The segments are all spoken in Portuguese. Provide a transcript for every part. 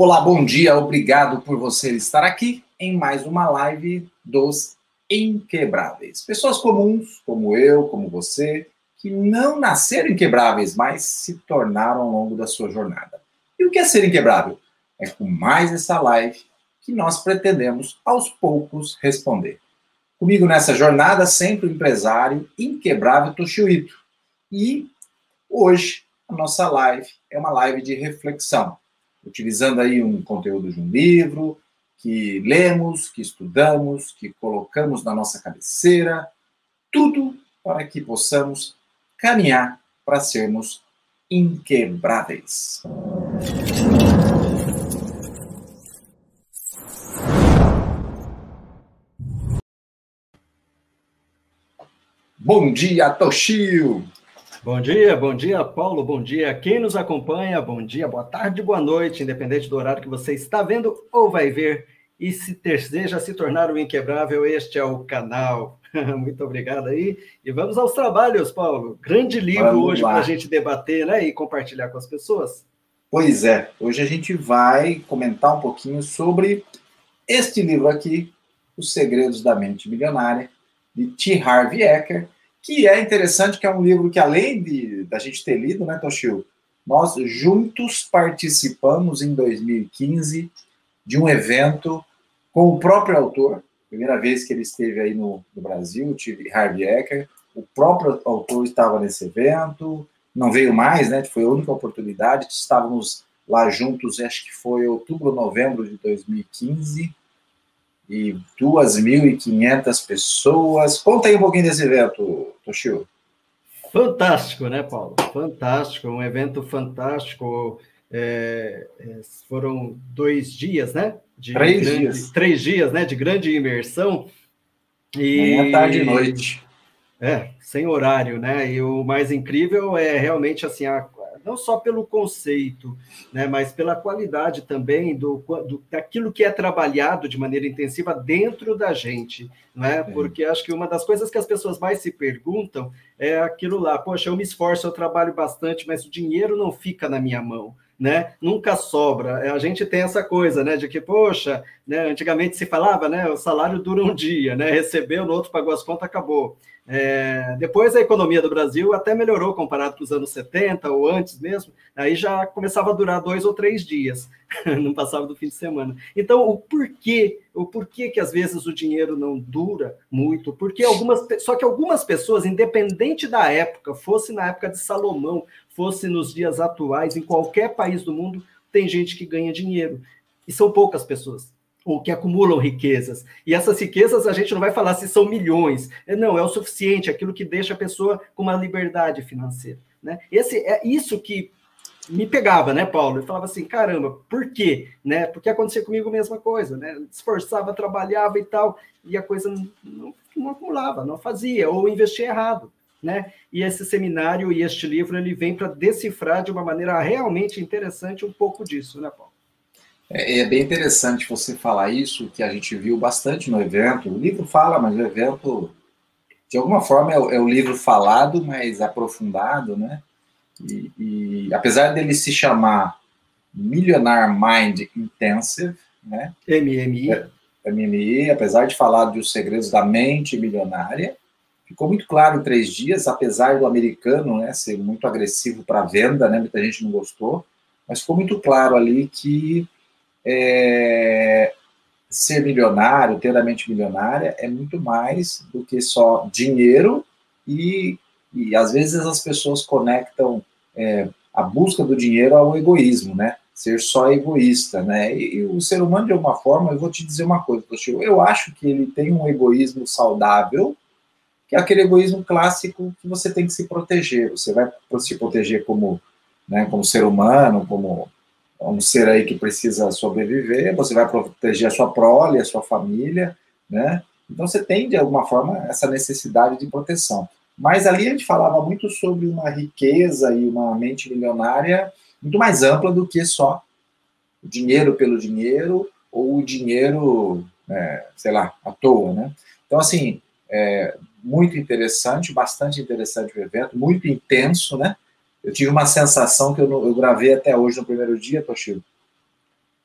Olá, bom dia, obrigado por você estar aqui em mais uma live dos Inquebráveis. Pessoas comuns, como eu, como você, que não nasceram inquebráveis, mas se tornaram ao longo da sua jornada. E o que é ser inquebrável? É com mais essa live que nós pretendemos, aos poucos, responder. Comigo nessa jornada, sempre o empresário inquebrável Toshio Ito. E hoje a nossa live é uma live de reflexão utilizando aí um conteúdo de um livro que lemos, que estudamos, que colocamos na nossa cabeceira, tudo para que possamos caminhar para sermos inquebráveis. Bom dia, Toshio! Bom dia, bom dia, Paulo, bom dia. Quem nos acompanha, bom dia, boa tarde, boa noite, independente do horário que você está vendo ou vai ver. E se deseja se tornar um inquebrável, este é o canal. Muito obrigado aí. E vamos aos trabalhos, Paulo. Grande livro vamos hoje para a gente debater né, e compartilhar com as pessoas. Pois é, hoje a gente vai comentar um pouquinho sobre este livro aqui, Os Segredos da Mente Milionária, de T. Harvey Eker que é interessante, que é um livro que, além de da gente ter lido, né, Toshio, nós juntos participamos em 2015 de um evento com o próprio autor, primeira vez que ele esteve aí no, no Brasil, tive Harvey Ecker, o próprio autor estava nesse evento, não veio mais, né, foi a única oportunidade, estávamos lá juntos, acho que foi outubro, novembro de 2015, e 2.500 pessoas. Conta aí um pouquinho desse evento, Toshio. Fantástico, né, Paulo? Fantástico, um evento fantástico. É, é, foram dois dias, né? De três grande, dias. Três dias, né? De grande imersão. E, Manhã, tarde e noite. É, sem horário, né? E o mais incrível é realmente assim a, não só pelo conceito, né, mas pela qualidade também do, do, daquilo que é trabalhado de maneira intensiva dentro da gente, né? Porque acho que uma das coisas que as pessoas mais se perguntam é aquilo lá, poxa, eu me esforço, eu trabalho bastante, mas o dinheiro não fica na minha mão né? Nunca sobra. A gente tem essa coisa, né? De que, poxa, né? Antigamente se falava, né? O salário dura um dia, né? Recebeu, no outro pagou as contas, acabou. É, depois a economia do Brasil até melhorou comparado com os anos 70 ou antes mesmo, aí já começava a durar dois ou três dias, não passava do fim de semana. Então, o porquê, o porquê que às vezes o dinheiro não dura muito, porque algumas, só que algumas pessoas, independente da época, fosse na época de Salomão, fosse nos dias atuais, em qualquer país do mundo, tem gente que ganha dinheiro. E são poucas pessoas ou que acumulam riquezas. E essas riquezas a gente não vai falar se são milhões. É, não, é o suficiente, aquilo que deixa a pessoa com uma liberdade financeira. Né? Esse é isso que me pegava, né, Paulo? Eu falava assim, caramba, por quê? Né? Porque acontecia comigo a mesma coisa, né? Esforçava, trabalhava e tal, e a coisa não, não, não acumulava, não fazia, ou investia errado né? E esse seminário e este livro ele vem para decifrar de uma maneira realmente interessante um pouco disso, né, Paulo? É, é, bem interessante você falar isso, que a gente viu bastante no evento. O livro fala, mas o evento, de alguma forma, é o, é o livro falado, mas aprofundado, né? E, e, apesar dele se chamar Millionaire Mind Intensive, né? MMI. É, MMI, apesar de falar dos segredos da mente milionária, Ficou muito claro em três dias, apesar do americano né, ser muito agressivo para a venda, né, muita gente não gostou, mas ficou muito claro ali que é, ser milionário, ter a mente milionária, é muito mais do que só dinheiro e, e às vezes as pessoas conectam é, a busca do dinheiro ao egoísmo, né? Ser só egoísta, né? E, e, o ser humano, de alguma forma, eu vou te dizer uma coisa, eu acho que ele tem um egoísmo saudável, que é aquele egoísmo clássico que você tem que se proteger. Você vai se proteger como, né, como ser humano, como um ser aí que precisa sobreviver, você vai proteger a sua prole, a sua família, né? Então você tem, de alguma forma, essa necessidade de proteção. Mas ali a gente falava muito sobre uma riqueza e uma mente milionária muito mais ampla do que só o dinheiro pelo dinheiro ou o dinheiro, é, sei lá, à toa, né? Então, assim, é, muito interessante, bastante interessante o evento, muito intenso, né? Eu tive uma sensação que eu, eu gravei até hoje no primeiro dia, Toshio,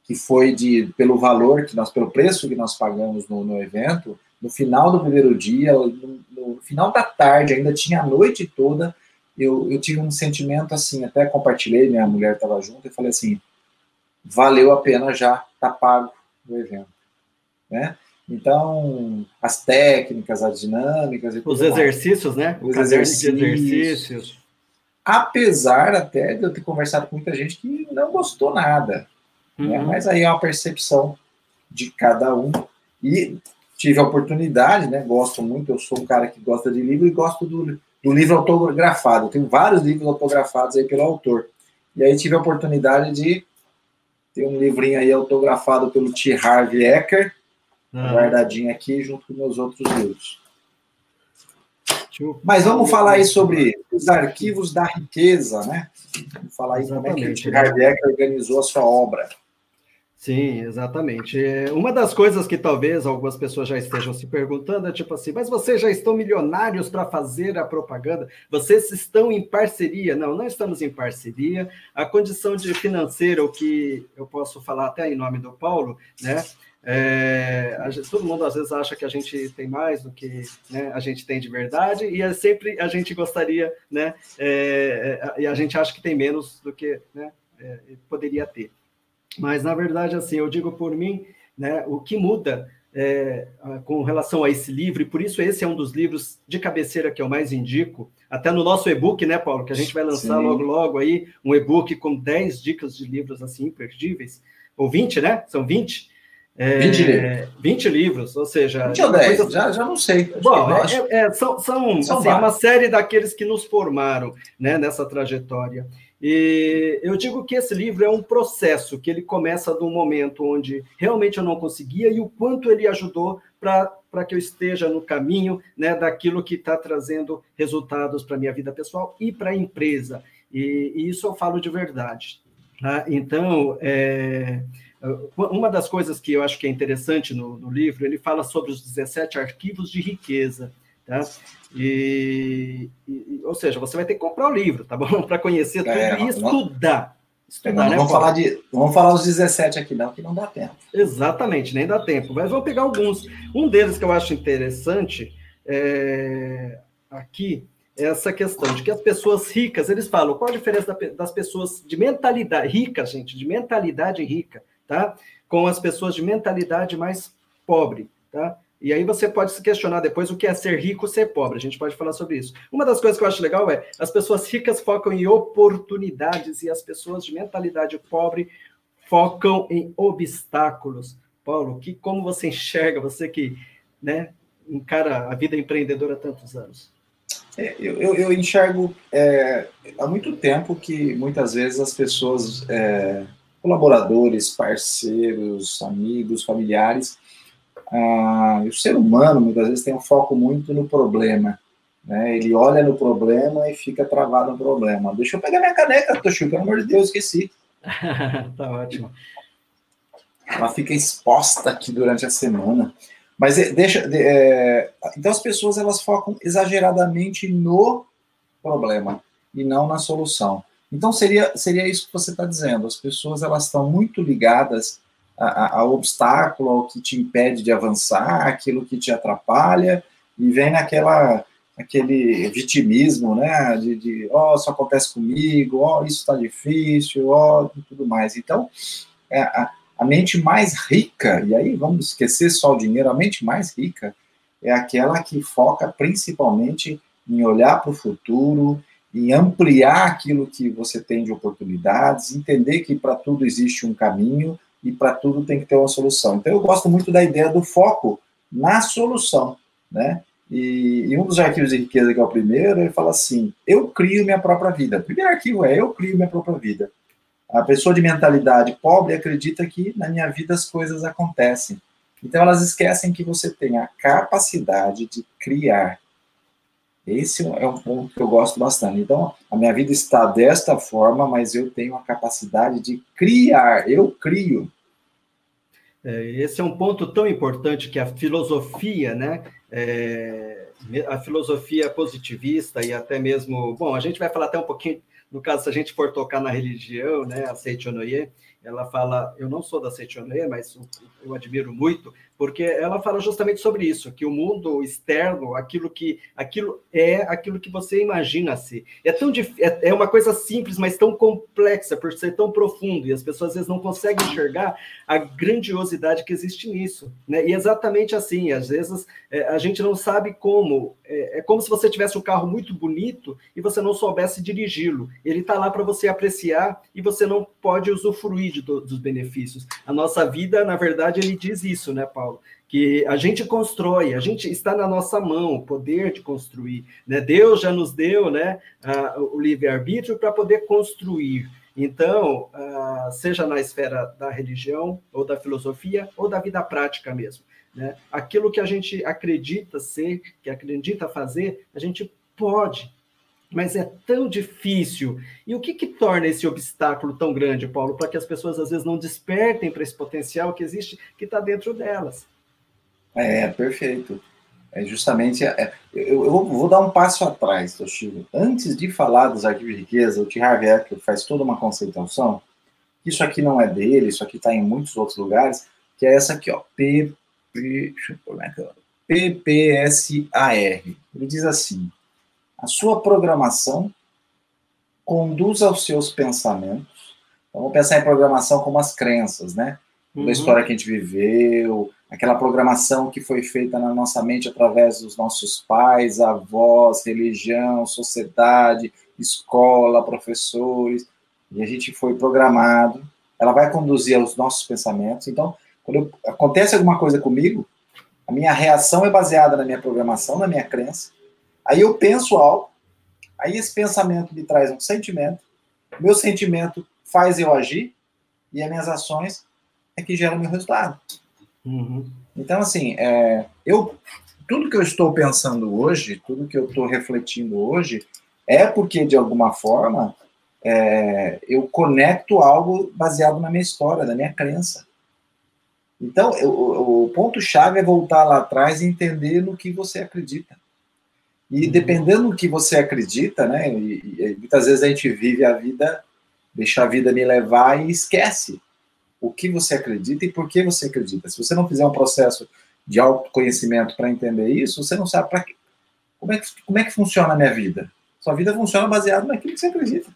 que foi de pelo valor que nós, pelo preço que nós pagamos no, no evento, no final do primeiro dia, no, no, final da tarde, ainda tinha a noite toda, eu, eu tive um sentimento assim, até compartilhei, minha mulher estava junto, e falei assim, valeu a pena já, tá pago o evento, né? Então, as técnicas, as dinâmicas... Os exercícios, mais. né? Os exercícios. exercícios. Apesar até de eu ter conversado com muita gente que não gostou nada, né? uhum. né? mas aí é uma percepção de cada um. E tive a oportunidade, né? Gosto muito, eu sou um cara que gosta de livro e gosto do, do livro autografado. Eu tenho vários livros autografados aí pelo autor. E aí tive a oportunidade de ter um livrinho aí autografado pelo T. Harvey Ecker, uhum. guardadinho aqui junto com meus outros livros. Mas vamos falar aí sobre os arquivos da riqueza, né? Vamos falar aí Exatamente. como é que Ecker organizou a sua obra. Sim, exatamente. É, uma das coisas que talvez algumas pessoas já estejam se perguntando é tipo assim, mas vocês já estão milionários para fazer a propaganda? Vocês estão em parceria? Não, não estamos em parceria. A condição de financeira, o que eu posso falar até em nome do Paulo, né? É, gente, todo mundo às vezes acha que a gente tem mais do que né, a gente tem de verdade, e é sempre a gente gostaria, né? É, é e a gente acha que tem menos do que né, é, poderia ter. Mas, na verdade, assim, eu digo por mim, né, o que muda é, com relação a esse livro, e por isso esse é um dos livros de cabeceira que eu mais indico, até no nosso e-book, né, Paulo, que a gente vai lançar Sim. logo, logo aí, um e-book com 10 dicas de livros, assim, imperdíveis, ou 20, né? São 20. É, 20 livros. 20 livros, ou seja. 20 ou 10, coisa... já, já não sei. Bom, é, é, são, são, são assim, uma série daqueles que nos formaram né, nessa trajetória. E eu digo que esse livro é um processo que ele começa de um momento onde realmente eu não conseguia e o quanto ele ajudou para que eu esteja no caminho né, daquilo que está trazendo resultados para a minha vida pessoal e para a empresa. E, e, isso eu falo de verdade. Tá? Então, é, uma das coisas que eu acho que é interessante no, no livro, ele fala sobre os 17 arquivos de riqueza. Tá? E, e, ou seja, você vai ter que comprar o livro, tá bom? Para conhecer tudo é, e estudar. estudar não, né, vamos, falar de, vamos falar os 17 aqui, não, que não dá tempo. Exatamente, nem dá tempo. Mas vamos pegar alguns. Um deles que eu acho interessante é, aqui é essa questão de que as pessoas ricas, eles falam qual a diferença das pessoas de mentalidade rica, gente, de mentalidade rica, tá? Com as pessoas de mentalidade mais pobre, tá? E aí você pode se questionar depois o que é ser rico, ser pobre. A gente pode falar sobre isso. Uma das coisas que eu acho legal é as pessoas ricas focam em oportunidades e as pessoas de mentalidade pobre focam em obstáculos. Paulo, que como você enxerga, você que né, encara a vida empreendedora há tantos anos? É, eu, eu, enxergo é, há muito tempo que muitas vezes as pessoas, é, colaboradores, parceiros, amigos, familiares, ah, o ser humano, muitas vezes, tem um foco muito no problema. Né? Ele olha no problema e fica travado no problema. Deixa eu pegar minha caneca, Toshio, pelo amor de Deus, esqueci. tá ótimo. Ela fica exposta aqui durante a semana. Mas é, deixa. É, então as pessoas elas focam exageradamente no problema e não na solução. Então seria, seria isso que você está dizendo. As pessoas elas estão muito ligadas ao obstáculo, ao que te impede de avançar, aquilo que te atrapalha, e vem naquela aquele vitimismo, né, de, de oh, isso acontece comigo, oh, isso está difícil, oh, e tudo mais. Então, é, a, a mente mais rica, e aí vamos esquecer só o dinheiro, a mente mais rica é aquela que foca principalmente em olhar para o futuro, em ampliar aquilo que você tem de oportunidades, entender que para tudo existe um caminho e para tudo tem que ter uma solução. Então, eu gosto muito da ideia do foco na solução, né? E, e, um dos arquivos de riqueza, que é o primeiro, ele fala assim: eu crio minha própria vida. O primeiro arquivo é eu crio minha própria vida. A pessoa de mentalidade pobre acredita que na minha vida as coisas acontecem. Então elas esquecem que você tem a capacidade de criar. Esse é um ponto que eu gosto bastante. Então, a minha vida está desta forma, mas eu tenho a capacidade de criar. Eu crio. É, esse é um ponto tão importante que a filosofia, né? É, a filosofia positivista e até mesmo, bom, a gente vai falar até um pouquinho no caso, se a gente for tocar na religião, né, a Seichonoye, ela fala, eu não sou da Seichonoye, mas eu admiro muito, porque ela fala justamente sobre isso, que o mundo externo, aquilo que aquilo é aquilo que você imagina ser. É tão é, é uma coisa simples, mas tão complexa por ser tão profundo e as pessoas às vezes não conseguem enxergar a grandiosidade que existe nisso, né? E exatamente assim, às vezes é, a gente não sabe como. É, é, como se você tivesse um carro muito bonito e você não soubesse dirigi-lo. Ele está lá para você apreciar e você não pode usufruir de, dos benefícios. A nossa vida, na verdade, ele diz isso, né, Paulo? Que a gente constrói, a gente está na nossa mão o poder de construir. Né? Deus já nos deu né, o livre-arbítrio para poder construir. Então, seja na esfera da religião, ou da filosofia, ou da vida prática mesmo. Né? Aquilo que a gente acredita ser, que acredita fazer, a gente pode, mas é tão difícil. E o que, que torna esse obstáculo tão grande, Paulo, para que as pessoas às vezes não despertem para esse potencial que existe, que está dentro delas? É, perfeito. É justamente. É, eu, eu, vou dar um passo atrás, Toshiro. Antes de falar dos arquivos de riqueza, o T. Harv Eker faz toda uma conceituação. Isso aqui não é dele, isso aqui está em muitos outros lugares, que é essa aqui, ó. P, P, PPSAR. Ele diz assim: a sua programação conduz aos seus pensamentos. Então, vamos pensar em programação como as crenças, né? Toda a uhum. história que a gente viveu, aquela programação que foi feita na nossa mente através dos nossos pais, avós, religião, sociedade, escola, professores, e a gente foi programado, ela vai conduzir aos nossos pensamentos. Então, quando eu, acontece alguma coisa comigo, a minha reação é baseada na minha programação, na minha crença. Aí eu penso algo, aí esse pensamento me traz um sentimento, meu sentimento faz eu agir, e as minhas ações é que geram meu resultado. Uhum. Então, assim, é, eu, tudo que eu estou pensando hoje, tudo que eu estou refletindo hoje, é porque, de alguma forma, é, eu conecto algo baseado na minha história, na minha crença. Então, eu, o ponto-chave é voltar lá atrás e entender no que você acredita. E dependendo do que você acredita, né, e, e, muitas vezes a gente vive a vida, deixa a vida me levar e esquece o que você acredita e por que você acredita. Se você não fizer um processo de autoconhecimento para entender isso, você não sabe para que, como, é que, como é que funciona a minha vida. Sua vida funciona baseado naquilo que você acredita.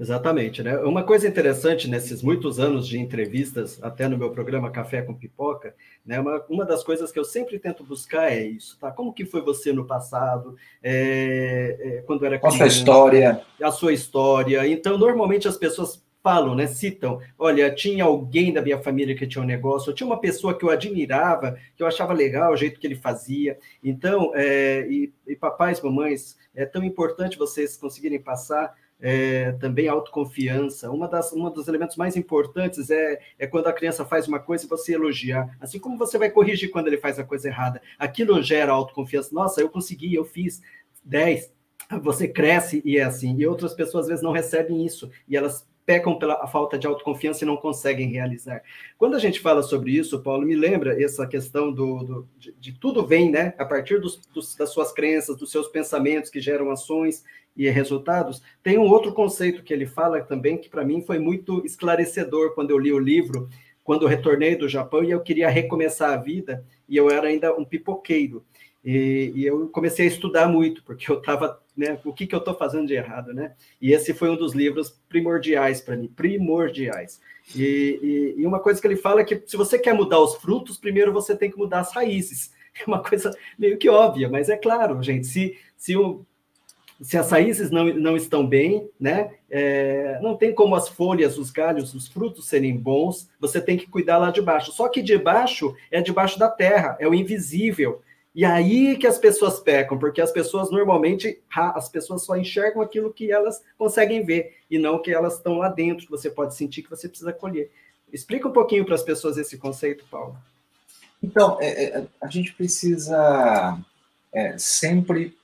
Exatamente, né? Uma coisa interessante nesses muitos anos de entrevistas, até no meu programa Café com Pipoca, né? Uma, uma das coisas que eu sempre tento buscar é isso, tá? Como que foi você no passado, é, é, quando era criança? A sua história. A sua história. Então, normalmente as pessoas falam, né, citam, olha, tinha alguém da minha família que tinha um negócio, tinha uma pessoa que eu admirava, que eu achava legal o jeito que ele fazia. Então, é, e, e papais, mamães, é tão importante vocês conseguirem passar é, também autoconfiança. Uma das, um dos elementos mais importantes é, é quando a criança faz uma coisa e você elogiar. Assim como você vai corrigir quando ele faz a coisa errada. Aquilo gera autoconfiança. Nossa, eu consegui, eu fiz 10. Você cresce e é assim. E outras pessoas às vezes não recebem isso. E elas pecam pela falta de autoconfiança e não conseguem realizar. Quando a gente fala sobre isso, Paulo, me lembra essa questão do, do de, de, tudo vem, né, a partir dos, dos, das suas crenças, dos seus pensamentos que geram ações e resultados. Tem um outro conceito que ele fala também que para mim foi muito esclarecedor quando eu li o livro, quando eu retornei do Japão e eu queria recomeçar a vida e eu era ainda um pipoqueiro. E, e, eu comecei a estudar muito, porque eu estava, né, o que, que eu estou fazendo de errado, né? E esse foi um dos livros primordiais para mim, primordiais. E, e, e, uma coisa que ele fala é que se você quer mudar os frutos, primeiro você tem que mudar as raízes. É uma coisa meio que óbvia, mas é claro, gente, se, se, o, se as raízes não, não estão bem, né, é, não tem como as folhas, os galhos, os frutos serem bons, você tem que cuidar lá de baixo. Só que de baixo é debaixo da terra, é o invisível, e aí que as pessoas pecam, porque as pessoas normalmente, as pessoas só enxergam aquilo que elas conseguem ver, e não que elas estão lá dentro, que você pode sentir, que você precisa colher. Explica um pouquinho para as pessoas esse conceito, Paulo. Então, é, é, a gente precisa é, sempre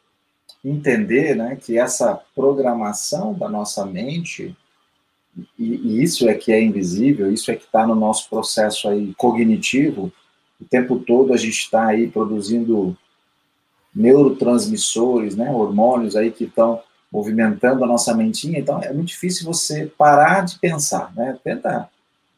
entender né, que essa programação da nossa mente, e, e isso é que é invisível, isso é que está no nosso processo aí cognitivo, o tempo todo a gente está aí produzindo neurotransmissores, né, hormônios aí que estão movimentando a nossa mentinha, então é muito difícil você parar de pensar, né? Tenta,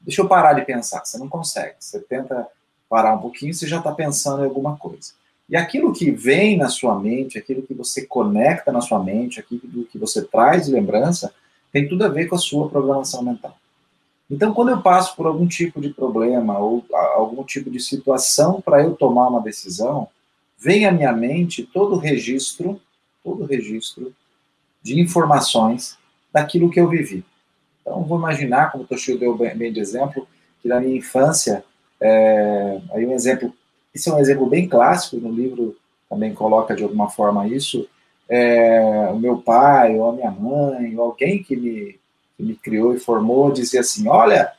deixa eu parar de pensar, você não consegue, você tenta parar um pouquinho, você já está pensando em alguma coisa. E aquilo que vem na sua mente, aquilo que você conecta na sua mente, aquilo que você traz de lembrança, tem tudo a ver com a sua programação mental. Então, quando eu passo por algum tipo de problema ou algum tipo de situação para eu tomar uma decisão, vem à minha mente todo o registro, todo o registro de informações daquilo que eu vivi. Então, vou imaginar, como o Toshio deu bem, de exemplo, que na minha infância, é, aí um exemplo, esse é um exemplo bem clássico, no livro também coloca de alguma forma isso, é, o meu pai, ou a minha mãe, ou alguém que me, que me criou e formou, dizia assim, olha,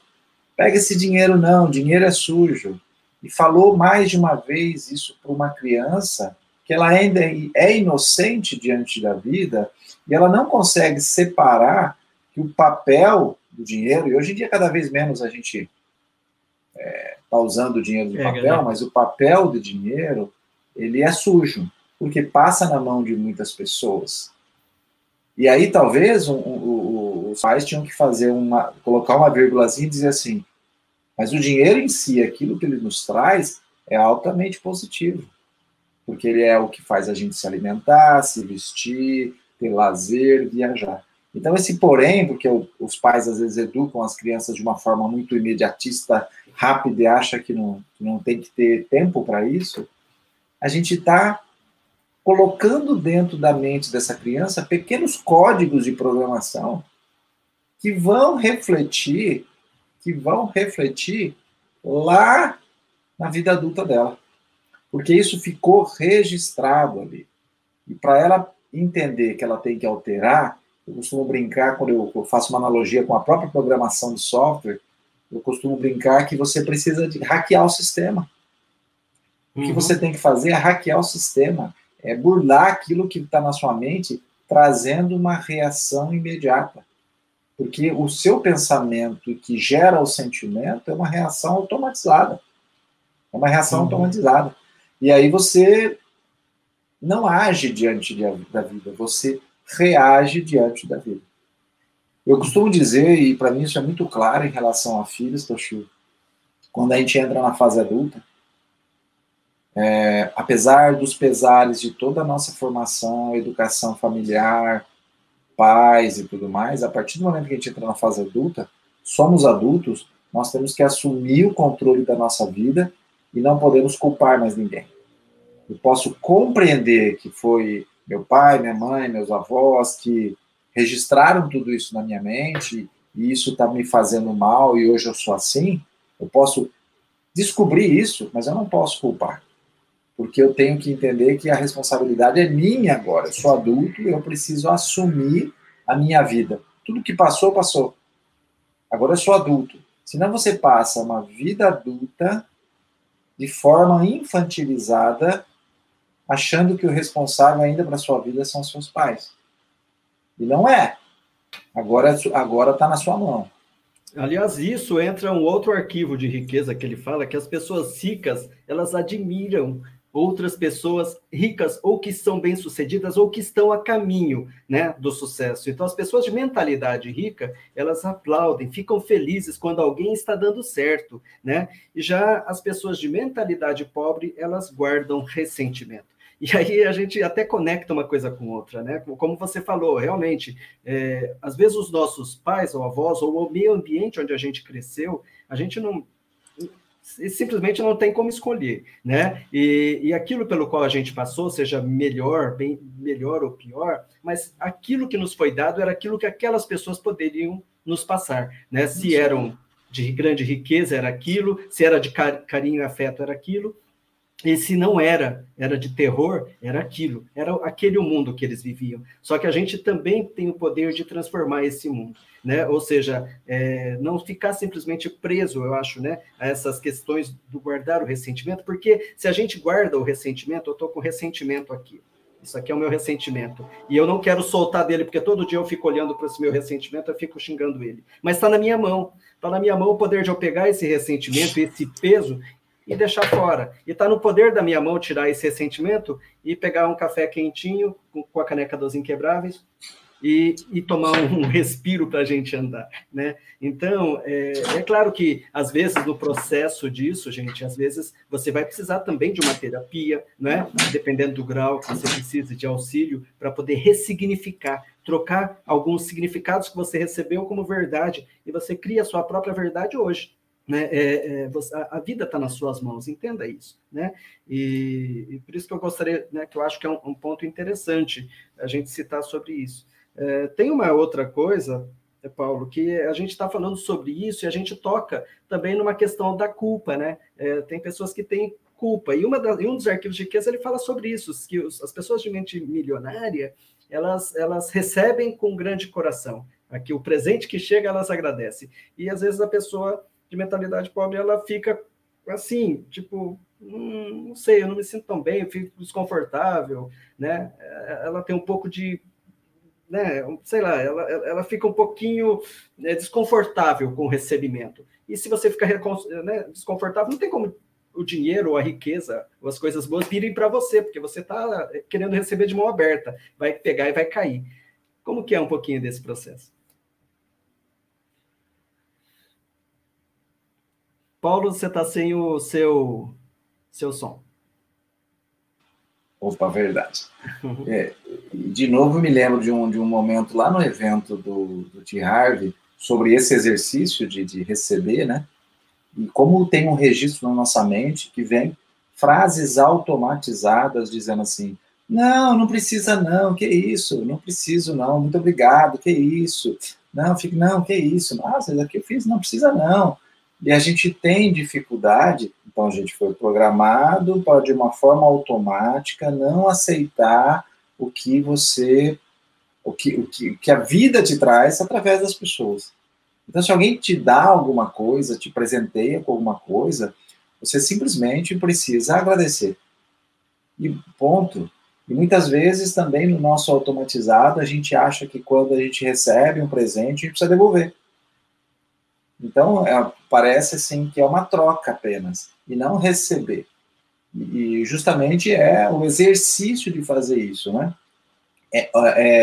pega esse dinheiro não, dinheiro é sujo. E falou mais de uma vez isso para uma criança, que ela ainda é inocente diante da vida, e ela não consegue separar que o papel do dinheiro, e hoje em dia cada vez menos a gente está é, tá usando o dinheiro de papel, mas o papel do dinheiro, ele é sujo, porque passa na mão de muitas pessoas. E aí talvez um, um, os pais tinham que fazer uma, colocar uma vírgulazinha e dizer assim, mas o dinheiro em si, aquilo que ele nos traz, é altamente positivo, porque ele é o que faz a gente se alimentar, se vestir, ter lazer, viajar. Então, esse porém, porque os pais às vezes educam as crianças de uma forma muito imediatista, rápida e acha que não, não tem que ter tempo para isso, a gente está colocando dentro da mente dessa criança pequenos códigos de programação que vão refletir, que vão refletir lá na vida adulta dela. Porque isso ficou registrado ali. E para ela entender que ela tem que alterar, eu costumo brincar, quando eu faço uma analogia com a própria programação de software, eu costumo brincar que você precisa de hackear o sistema. O que uhum. você tem que fazer é hackear o sistema, é burlar aquilo que está na sua mente, trazendo uma reação imediata. Porque o seu pensamento que gera o sentimento é uma reação automatizada. É uma reação uhum. automatizada. E aí você não age diante da vida, você reage diante da vida. Eu costumo dizer, e para mim isso é muito claro em relação a filhos, Toshio, quando a gente entra na fase adulta, é, apesar dos pesares de toda a nossa formação, educação familiar, pais e tudo mais, a partir do momento que a gente entra na fase adulta, somos adultos, nós temos que assumir o controle da nossa vida e não podemos culpar mais ninguém eu posso compreender que foi meu pai, minha mãe, meus avós que registraram tudo isso na minha mente e isso está me fazendo mal e hoje eu sou assim, eu posso descobrir isso, mas eu não posso culpar. Porque eu tenho que entender que a responsabilidade é minha agora. Eu sou adulto e eu preciso assumir a minha vida. Tudo que passou, passou. Agora eu sou adulto. Senão você passa uma vida adulta de forma infantilizada achando que o responsável ainda para sua vida são seus pais. E não é. Agora agora está na sua mão. Aliás, isso entra um outro arquivo de riqueza que ele fala que as pessoas ricas elas admiram outras pessoas ricas ou que são bem-sucedidas ou que estão a caminho, né, do sucesso. Então as pessoas de mentalidade rica, elas aplaudem, ficam felizes quando alguém está dando certo, né? E já as pessoas de mentalidade pobre, elas guardam ressentimento. E aí a gente até conecta uma coisa com outra, né? Como você falou, realmente, é, às vezes os nossos pais ou avós, ou o meio ambiente onde a gente cresceu, a gente não simplesmente não tem como escolher, né? E, e aquilo pelo qual a gente passou, seja melhor, bem melhor ou pior, mas aquilo que nos foi dado era aquilo que aquelas pessoas poderiam nos passar, né? Se eram de grande riqueza era aquilo, se era de carinho e afeto era aquilo, e se não era, era de terror, era aquilo, era aquele o mundo que eles viviam. Só que a gente também tem o poder de transformar esse mundo, né? Ou seja, é, não ficar simplesmente preso, eu acho, né, a essas questões do guardar o ressentimento, porque se a gente guarda o ressentimento, eu estou com ressentimento aqui. Isso aqui é o meu ressentimento. E eu não quero soltar dele, porque todo dia eu fico olhando para esse meu ressentimento, eu fico xingando ele. Mas está na minha mão. Está na minha mão o poder de eu pegar esse ressentimento, esse peso, e deixar fora. E está no poder da minha mão tirar esse ressentimento e pegar um café quentinho com, a caneca dos inquebráveis e, e tomar um respiro para a gente andar, né? Então, é, é, claro que, às vezes, no processo disso, gente, às vezes você vai precisar também de uma terapia, né? Dependendo do grau que você precisa de auxílio, para poder ressignificar, trocar alguns significados que você recebeu como verdade, e você cria a sua própria verdade hoje, né? É, é, você, a, vida está nas suas mãos, entenda isso. Né? E, e, por isso que eu gostaria, né, que eu acho que é um, um ponto interessante a gente citar sobre isso. É, tem uma outra coisa, Paulo, que a gente está falando sobre isso e a gente toca também numa questão da culpa, né? É, tem pessoas que têm culpa. E, uma das, um dos arquivos de riqueza ele fala sobre isso, que os, as pessoas de mente milionária elas, elas recebem com grande coração. Aqui o presente que chega elas agradecem. E às vezes a pessoa de mentalidade pobre, ela fica assim, tipo, hum, não sei, eu não me sinto tão bem, eu fico desconfortável, né? Ela tem um pouco de, né, sei lá, ela, ela fica um pouquinho né, desconfortável com o recebimento. E se você ficar né, desconfortável, não tem como o dinheiro, ou a riqueza, ou as coisas boas virem para você, porque você está querendo receber de mão aberta, vai pegar e vai cair. Como que é um pouquinho desse processo? Paulo, você está sem o seu, seu som. Opa, verdade. É, de novo, me lembro de um, de um momento lá no evento do, do T. Harvey sobre esse exercício de, de receber, né? E como tem um registro na nossa mente que vem frases automatizadas dizendo assim: não, não precisa não, que isso, não preciso não, muito obrigado, que isso, não, fique, não, que isso, nossa, isso aqui eu fiz, não precisa não. E a gente tem dificuldade, então a gente foi programado para, de uma forma automática, não aceitar o que você, o que, o que, o que a vida te traz através das pessoas. Então, se alguém te dá alguma coisa, te presenteia com alguma coisa, você simplesmente precisa agradecer. E ponto. E muitas vezes também no nosso automatizado, a gente acha que quando a gente recebe um presente, a gente precisa devolver. Então, é, parece assim que é uma troca apenas, e não receber. E justamente é o exercício de fazer isso, né? É,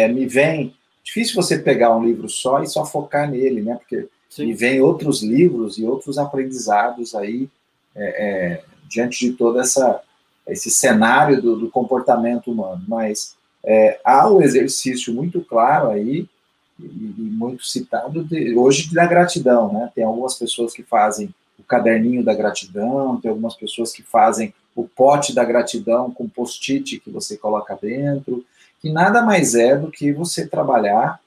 é, me vem. Difícil você pegar um livro só e só focar nele, né? Porque Sim. me vem outros livros e outros aprendizados aí é, é diante de todo essa, esse cenário do, do comportamento humano. Mas é, há um exercício muito claro aí e, muito citado de, hoje da gratidão, né? Tem algumas pessoas que fazem o caderninho da gratidão, tem algumas pessoas que fazem o pote da gratidão com post-it que você coloca dentro, que nada mais é do que você trabalhar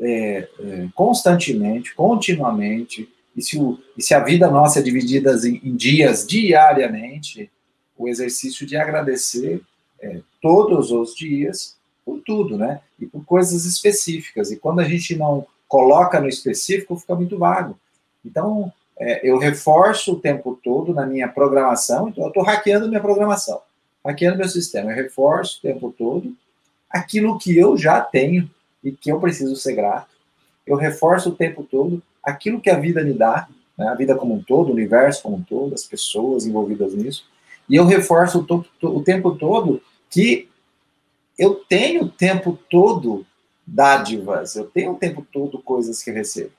é, é, constantemente, continuamente, e se, o, e se, a vida nossa é dividida em, em, dias diariamente, o exercício de agradecer é, todos os dias por tudo, né? E por coisas específicas. E quando a gente não coloca no específico, fica muito vago. Então, é, eu reforço o tempo todo na minha programação, então eu estou hackeando minha programação, hackeando meu sistema. Eu reforço o tempo todo aquilo que eu já tenho e que eu preciso ser grato. Eu reforço o tempo todo aquilo que a vida me dá, né? a vida como um todo, o universo como um todo, as pessoas envolvidas nisso. E eu reforço o, o tempo todo que eu tenho o tempo todo dádivas, eu tenho o tempo todo coisas que recebo.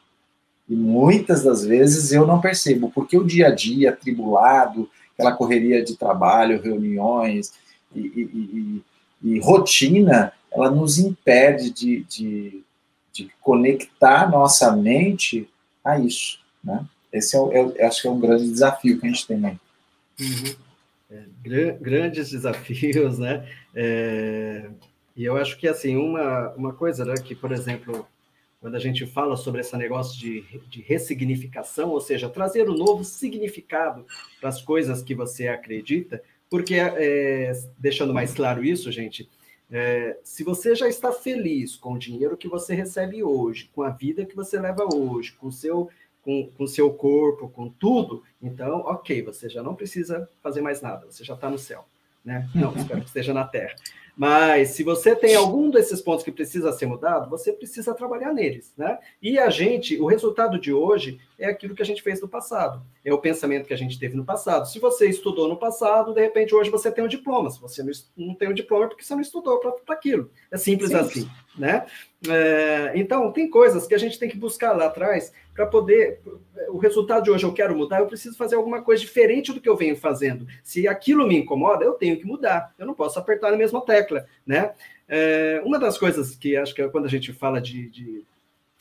E muitas das vezes eu não percebo, porque o dia a dia, atribulado, aquela correria de trabalho, reuniões e, e, e, e rotina, ela nos impede de, de, de, conectar nossa mente a isso. Né? Esse é, é, acho que é um grande desafio que a gente tem aí. Uhum. É, grandes desafios, né? É, e eu acho que, assim, uma, uma coisa, né, que, por exemplo, quando a gente fala sobre esse negócio de, de ressignificação, ou seja, trazer um novo significado para as coisas que você acredita, porque, é, deixando mais claro isso, gente, é, se você já está feliz com o dinheiro que você recebe hoje, com a vida que você leva hoje, com o seu com o seu corpo, com tudo, então, ok, você já não precisa fazer mais nada, você já está no céu. Né? Não, espero que esteja na Terra. Mas se você tem algum desses pontos que precisa ser mudado, você precisa trabalhar neles, né? E a gente, o resultado de hoje é aquilo que a gente fez no passado, é o pensamento que a gente teve no passado. Se você estudou no passado, de repente hoje você tem um diploma. Se você não tem um diploma, é porque você não estudou para aquilo. É simples Sim. assim, né? É, então, tem coisas que a gente tem que buscar lá atrás para poder. O resultado de hoje eu quero mudar, eu preciso fazer alguma coisa diferente do que eu venho fazendo. Se aquilo me incomoda, eu tenho que mudar. Eu não posso apertar na mesma tecla, né? É, uma das coisas que acho que é quando a gente fala de, de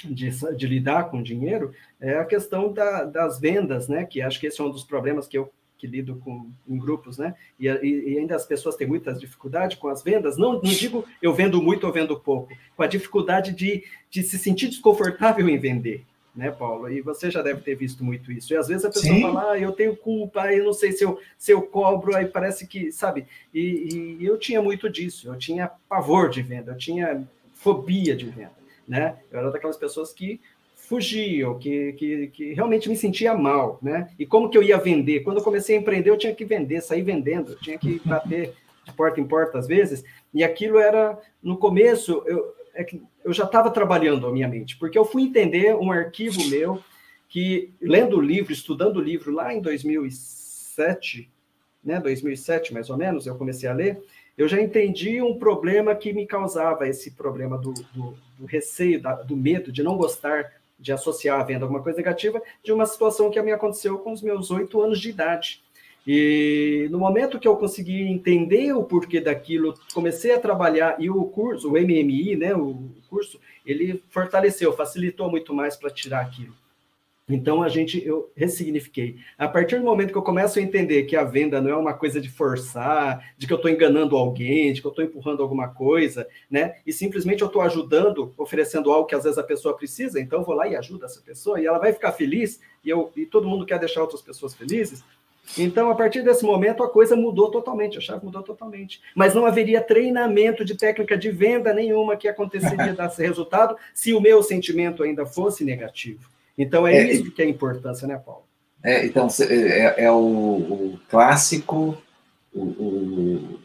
de, de, lidar com dinheiro é a questão da, das vendas, né? Que acho que esse é um dos problemas que eu que lido com em grupos, né? E, e, ainda as pessoas têm muita dificuldade com as vendas. Não, não digo eu vendo muito ou vendo pouco, com a dificuldade de, de se sentir desconfortável em vender, né, Paulo? E você já deve ter visto muito isso. E às vezes a pessoa Sim. fala, ah, eu tenho culpa, eu não sei se eu, se eu cobro, aí parece que, sabe? E, e eu tinha muito disso, eu tinha pavor de venda, eu tinha fobia de venda né? Eu era daquelas pessoas que fugiam, que, que, que, realmente me sentia mal, né? E como que eu ia vender? Quando eu comecei a empreender, eu tinha que vender, sair vendendo, eu tinha que bater de porta em porta às vezes, e aquilo era, no começo, eu, é que eu já estava trabalhando a minha mente, porque eu fui entender um arquivo meu que, lendo o livro, estudando o livro lá em 2007, né, 2007 mais ou menos, eu comecei a ler, eu já entendi um problema que me causava esse problema do, do, do receio, da, do medo de não gostar de associar a venda a alguma coisa negativa, de uma situação que me aconteceu com os meus oito anos de idade. E no momento que eu consegui entender o porquê daquilo, comecei a trabalhar, e o curso, o MMI, né, o curso, ele fortaleceu, facilitou muito mais para tirar aquilo. Então a gente eu ressignifiquei. A partir do momento que eu começo a entender que a venda não é uma coisa de forçar, de que eu estou enganando alguém, de que eu estou empurrando alguma coisa, né? E simplesmente eu estou ajudando, oferecendo algo que às vezes a pessoa precisa, então eu vou lá e ajudo essa pessoa e ela vai ficar feliz e eu e todo mundo quer deixar outras pessoas felizes. Então, a partir desse momento, a coisa mudou totalmente, a chave mudou totalmente. Mas não haveria treinamento de técnica de venda nenhuma que aconteceria desse resultado se o meu sentimento ainda fosse negativo. Então é, é isso que é a importância, né, Paulo? É, então, é, é o, o, clássico, o, o,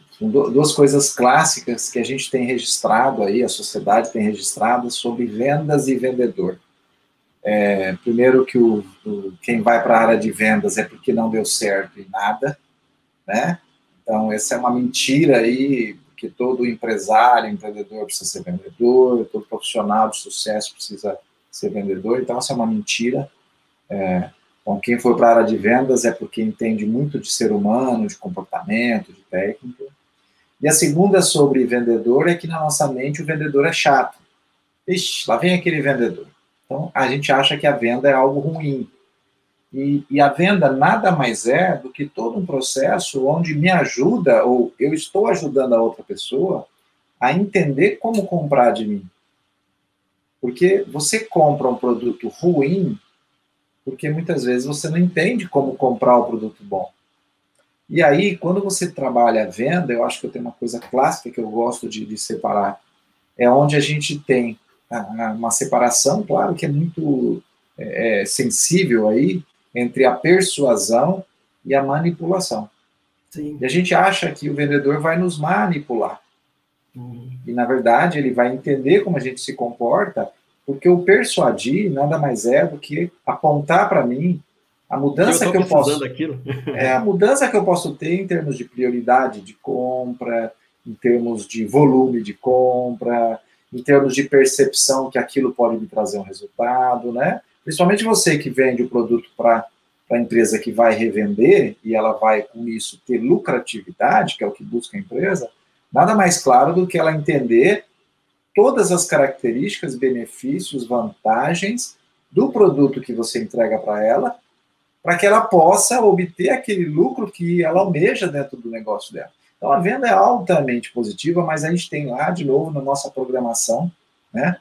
duas coisas clássicas que a gente tem registrado aí, a sociedade tem registrado sobre vendas e vendedor. É, primeiro que o, o quem vai para a área de vendas é porque não deu certo em nada, né? Então, essa é uma mentira aí, porque todo empresário, empreendedor precisa ser vendedor, todo profissional de sucesso precisa ser vendedor, então essa é uma mentira. É, bom, quem for para a área de vendas é porque entende muito de ser humano, de comportamento, de técnica. E a segunda sobre vendedor é que na nossa mente o vendedor é chato. Ixi, lá vem aquele vendedor. Então a gente acha que a venda é algo ruim. E, e, a venda nada mais é do que todo um processo onde me ajuda, ou eu estou ajudando a outra pessoa, a entender como comprar de mim. Porque você compra um produto ruim porque muitas vezes você não entende como comprar o produto bom. E aí, quando você trabalha a venda, eu acho que eu tenho uma coisa clássica que eu gosto de, de separar, é onde a gente tem uma separação, claro que é muito é, é, sensível aí, entre a persuasão e a manipulação. Sim. E a gente acha que o vendedor vai nos manipular. Uhum. E, na verdade, ele vai entender como a gente se comporta, porque o persuadir nada mais é do que apontar para mim a mudança eu que eu posso é a mudança que eu posso ter em termos de prioridade de compra, em termos de volume de compra, em termos de percepção que aquilo pode me trazer um resultado, né? Principalmente você que vende o produto para a empresa que vai revender e ela vai com isso ter lucratividade, que é o que busca a empresa, nada mais claro do que ela entender todas as características, benefícios, vantagens do produto que você entrega para ela, para que ela possa obter aquele lucro que ela almeja dentro do negócio dela. Então a venda é altamente positiva, mas a gente tem lá, de novo, na nossa programação, né?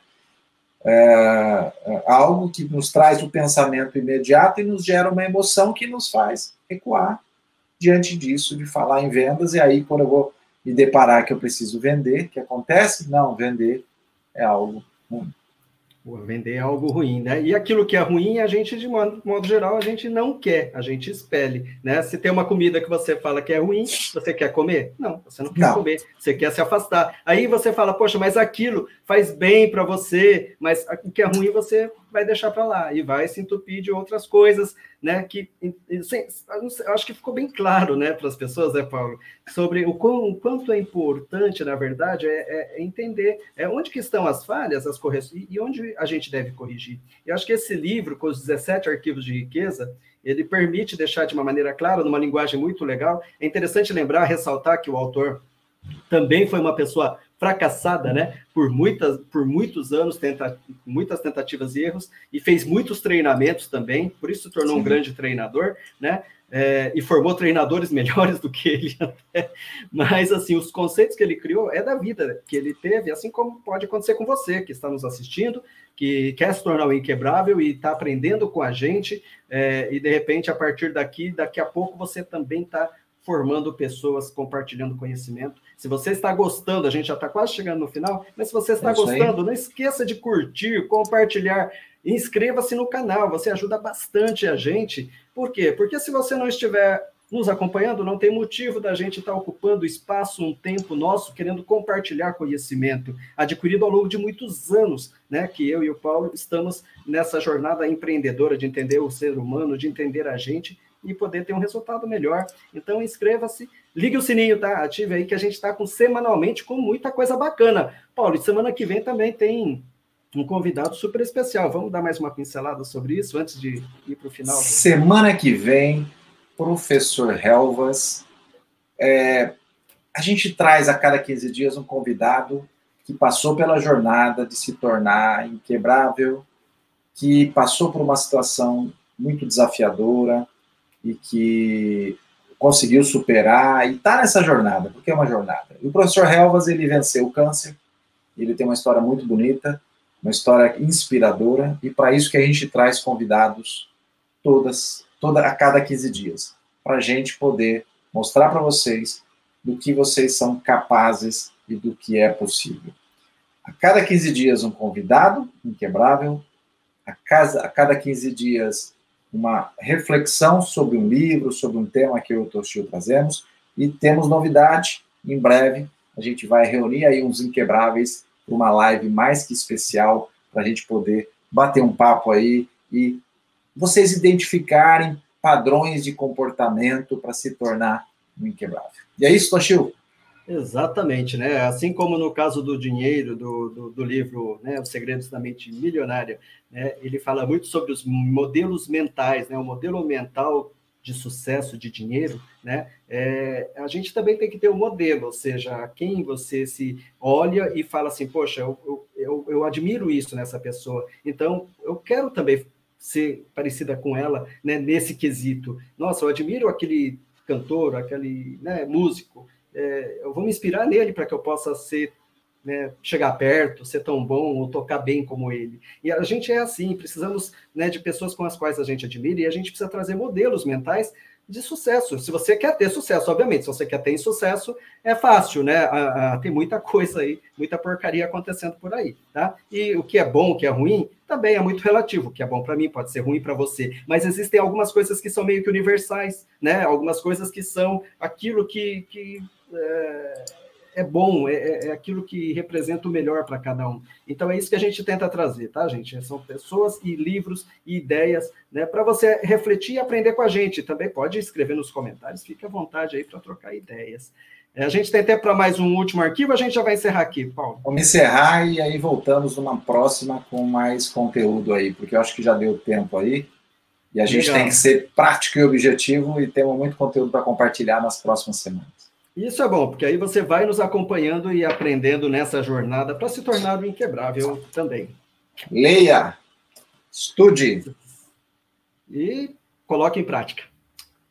É, é algo que nos traz o pensamento imediato e nos gera uma emoção que nos faz recuar diante disso, de falar em vendas, e aí quando eu vou me deparar que eu preciso vender, que acontece? Não, vender é algo Vender algo ruim, né? E aquilo que é ruim, a gente, de modo, modo, geral, a gente não quer, a gente expele, né? Se tem uma comida que você fala que é ruim, você quer comer? Não, você não quer não. comer, você quer se afastar. Aí você fala, poxa, mas aquilo faz bem para você, mas o que é ruim você vai deixar para lá e vai se entupir de outras coisas, né? Que eu acho que ficou bem claro, né, para as pessoas, né, Paulo, sobre o, quão, o quanto é importante, na verdade, é, é, é, entender é, onde que estão as falhas, as correções e onde a gente deve corrigir. Eu acho que esse livro, com os 17 arquivos de riqueza, ele permite deixar de uma maneira clara, numa linguagem muito legal. É interessante lembrar, ressaltar que o autor também foi uma pessoa fracassada, né? Por muitas, por muitos anos, tenta, muitas tentativas e erros, e fez muitos treinamentos também, por isso se tornou Sim. um grande treinador, né? É, e formou treinadores melhores do que ele até. Mas, assim, os conceitos que ele criou é da vida que ele teve, assim como pode acontecer com você que está nos assistindo, que quer se tornar o inquebrável e está aprendendo com a gente, é, e de repente, a partir daqui, daqui a pouco você também está formando pessoas, compartilhando conhecimento. Se você está gostando, a gente já está quase chegando no final, mas se você está é gostando, não esqueça de curtir, compartilhar, inscreva-se no canal, você ajuda bastante a gente. Por quê? Porque se você não estiver nos acompanhando, não tem motivo da gente estar ocupando espaço, um tempo nosso, querendo compartilhar conhecimento adquirido ao longo de muitos anos, né? Que eu e o Paulo estamos nessa jornada empreendedora de entender o ser humano, de entender a gente e poder ter um resultado melhor. Então, inscreva-se, ligue o sininho, tá? Ative aí que a gente está com semanalmente com muita coisa bacana. Paulo, semana que vem também tem um convidado super especial. Vamos dar mais uma pincelada sobre isso antes de ir para o final? Semana que vem, professor Helvas. É, a gente traz a cada 15 dias um convidado que passou pela jornada de se tornar inquebrável, que passou por uma situação muito desafiadora, e que conseguiu superar e está nessa jornada, porque é uma jornada. E o professor Helvas, ele venceu o câncer, ele tem uma história muito bonita, uma história inspiradora, e para isso que a gente traz convidados todas, toda a cada 15 dias, para a gente poder mostrar para vocês do que vocês são capazes e do que é possível. A cada 15 dias um convidado inquebrável, a, casa, a cada 15 dias uma reflexão sobre um livro, sobre um tema que eu e o Toshio trazemos, e temos novidade, em breve a gente vai reunir aí uns inquebráveis para uma live mais que especial, para a gente poder bater um papo aí e vocês identificarem padrões de comportamento para se tornar um inquebrável. E é isso, Toshio? Exatamente, né? Assim como no caso do dinheiro, do, do, do, livro né, Os Segredos da Mente Milionária, né, ele fala muito sobre os modelos mentais, né? O modelo mental de sucesso de dinheiro, né? É, a gente também tem que ter um modelo, ou seja, quem você se olha e fala assim, poxa, eu, eu, eu admiro isso nessa pessoa, então eu quero também ser parecida com ela né, nesse quesito. Nossa, eu admiro aquele cantor, aquele né, músico, é, eu vou me inspirar nele para que eu possa ser né, chegar perto, ser tão bom ou tocar bem como ele. E a gente é assim, precisamos né, de pessoas com as quais a gente admira e a gente precisa trazer modelos mentais de sucesso. Se você quer ter sucesso, obviamente, se você quer ter sucesso, é fácil, né? A, a, tem muita coisa aí, muita porcaria acontecendo por aí, tá? E o que é bom, o que é ruim, também é muito relativo. O que é bom para mim pode ser ruim para você. Mas existem algumas coisas que são meio que universais, né? Algumas coisas que são aquilo que, que é, é bom, é, é, é aquilo que representa o melhor para cada um. Então é isso que a gente tenta trazer, tá, gente? São pessoas e livros e ideias, né, para você refletir e aprender com a gente. Também pode escrever nos comentários, fique à vontade aí para trocar ideias. É, a gente tem até para mais um último arquivo, a gente já vai encerrar aqui, Paulo. Vamos encerrar e aí voltamos numa próxima com mais conteúdo aí, porque eu acho que já deu tempo aí. E a gente Legal. tem que ser prático e objetivo e temos muito conteúdo para compartilhar nas próximas semanas. Isso é bom, porque aí você vai nos acompanhando e aprendendo nessa jornada para se tornar o inquebrável também. Leia, estude e coloque em prática.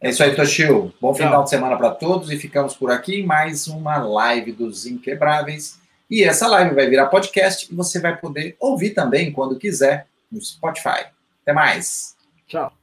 É isso aí, Toshio. Bom Tchau. final de semana para todos e ficamos por aqui. Mais uma live dos Inquebráveis. E essa live vai virar podcast e você vai poder ouvir também quando quiser no Spotify. Até mais. Tchau.